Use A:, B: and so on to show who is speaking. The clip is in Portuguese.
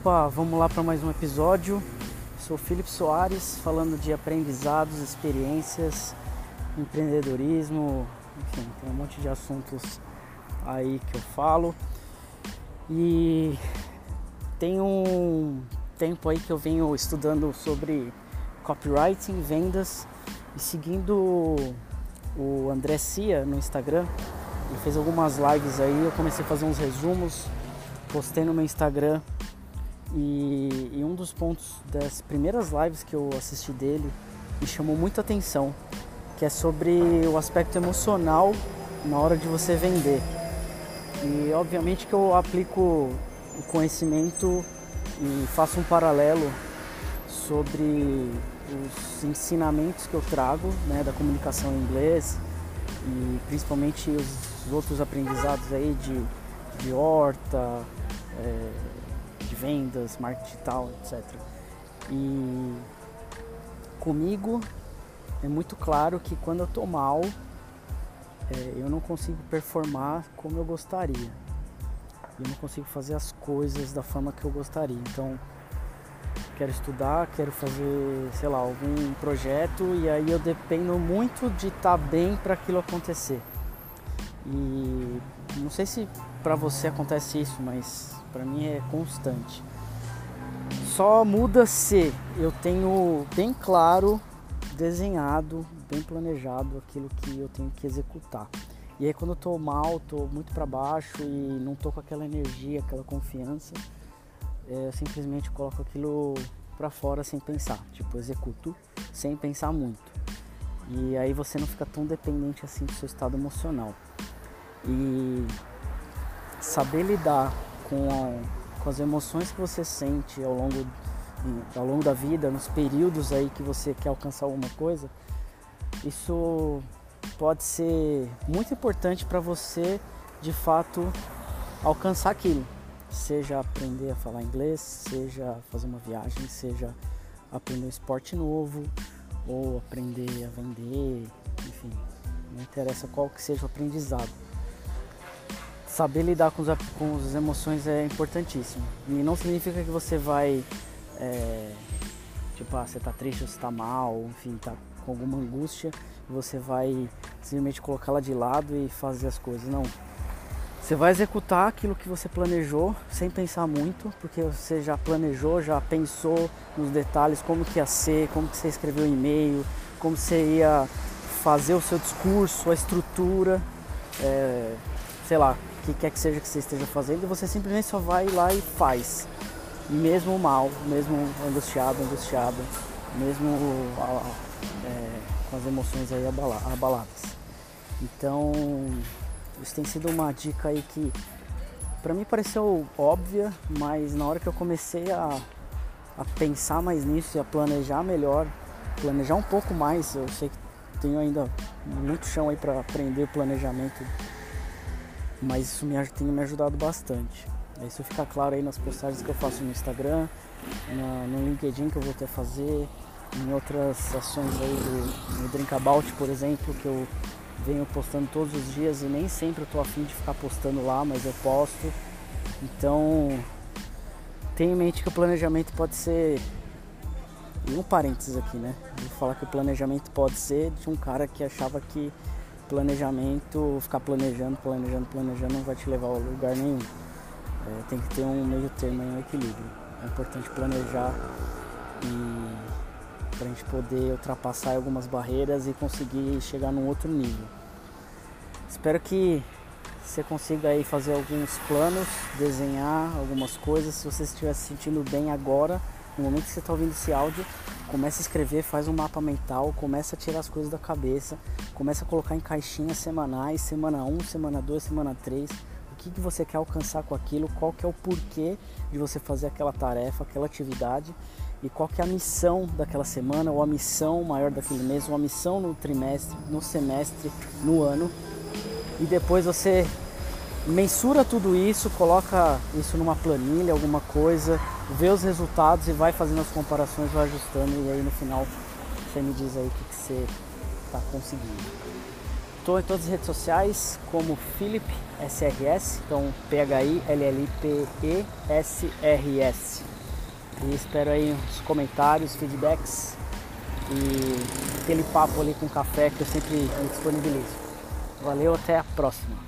A: Opa, vamos lá para mais um episódio. Sou Felipe Soares, falando de aprendizados, experiências, empreendedorismo, enfim, tem um monte de assuntos aí que eu falo. E tem um tempo aí que eu venho estudando sobre copywriting, vendas e seguindo o André Cia no Instagram. Ele fez algumas lives aí, eu comecei a fazer uns resumos, postei no meu Instagram e, e um dos pontos das primeiras lives que eu assisti dele me chamou muita atenção, que é sobre o aspecto emocional na hora de você vender. E obviamente que eu aplico o conhecimento e faço um paralelo sobre os ensinamentos que eu trago né, da comunicação em inglês e principalmente os outros aprendizados aí de, de horta, é, de vendas, marketing digital, etc. E comigo é muito claro que quando eu tô mal, é, eu não consigo performar como eu gostaria. Eu não consigo fazer as coisas da forma que eu gostaria. Então, quero estudar, quero fazer, sei lá, algum projeto e aí eu dependo muito de estar tá bem para aquilo acontecer. E não sei se para você acontece isso, mas para mim é constante. Só muda se eu tenho bem claro, desenhado, bem planejado aquilo que eu tenho que executar. E aí quando eu tô mal, tô muito para baixo e não tô com aquela energia, aquela confiança, é, eu simplesmente coloco aquilo para fora sem pensar, tipo executo sem pensar muito. E aí você não fica tão dependente assim do seu estado emocional. E saber lidar com, a, com as emoções que você sente ao longo, ao longo da vida, nos períodos aí que você quer alcançar alguma coisa, isso pode ser muito importante para você de fato alcançar aquilo. Seja aprender a falar inglês, seja fazer uma viagem, seja aprender um esporte novo ou aprender a vender, enfim, não interessa qual que seja o aprendizado saber lidar com, os, com as emoções é importantíssimo. E não significa que você vai, é, tipo, ah, você tá triste, você tá mal, enfim, tá com alguma angústia, você vai simplesmente colocá-la de lado e fazer as coisas. Não. Você vai executar aquilo que você planejou sem pensar muito, porque você já planejou, já pensou nos detalhes, como que ia ser, como que você escreveu o e-mail, como você ia fazer o seu discurso, a estrutura, é, sei lá, que quer que seja que você esteja fazendo, você simplesmente só vai lá e faz. Mesmo mal, mesmo angustiado, angustiado, mesmo é, com as emoções aí abaladas. Então, isso tem sido uma dica aí que para mim pareceu óbvia, mas na hora que eu comecei a, a pensar mais nisso e a planejar melhor, planejar um pouco mais, eu sei que tenho ainda muito chão aí para aprender planejamento mas isso me, tem me ajudado bastante. Isso fica claro aí nas postagens que eu faço no Instagram, na, no LinkedIn que eu vou até fazer, em outras ações aí do, no Drinkabout, por exemplo, que eu venho postando todos os dias e nem sempre eu tô afim de ficar postando lá, mas eu posto. Então tenha em mente que o planejamento pode ser. E um parênteses aqui, né? Vou falar que o planejamento pode ser de um cara que achava que planejamento, ficar planejando, planejando, planejando não vai te levar a lugar nenhum. É, tem que ter um meio termo, um equilíbrio. É importante planejar e para a gente poder ultrapassar algumas barreiras e conseguir chegar num outro nível. Espero que você consiga aí fazer alguns planos, desenhar algumas coisas. Se você estiver se sentindo bem agora, no momento que você está ouvindo esse áudio, começa a escrever, faz um mapa mental, começa a tirar as coisas da cabeça, começa a colocar em caixinhas semanais, semana 1, semana 2, semana 3, o que, que você quer alcançar com aquilo, qual que é o porquê de você fazer aquela tarefa, aquela atividade e qual que é a missão daquela semana ou a missão maior daquele mês, ou a missão no trimestre, no semestre, no ano. E depois você mensura tudo isso, coloca isso numa planilha, alguma coisa, vê os resultados e vai fazendo as comparações, vai ajustando e aí no final você me diz aí o que, que você está conseguindo. Estou em todas as redes sociais como Philip SRS, então P H I L L P E S R S E espero aí os comentários, feedbacks e aquele papo ali com café que eu sempre me disponibilizo. Valeu, até a próxima!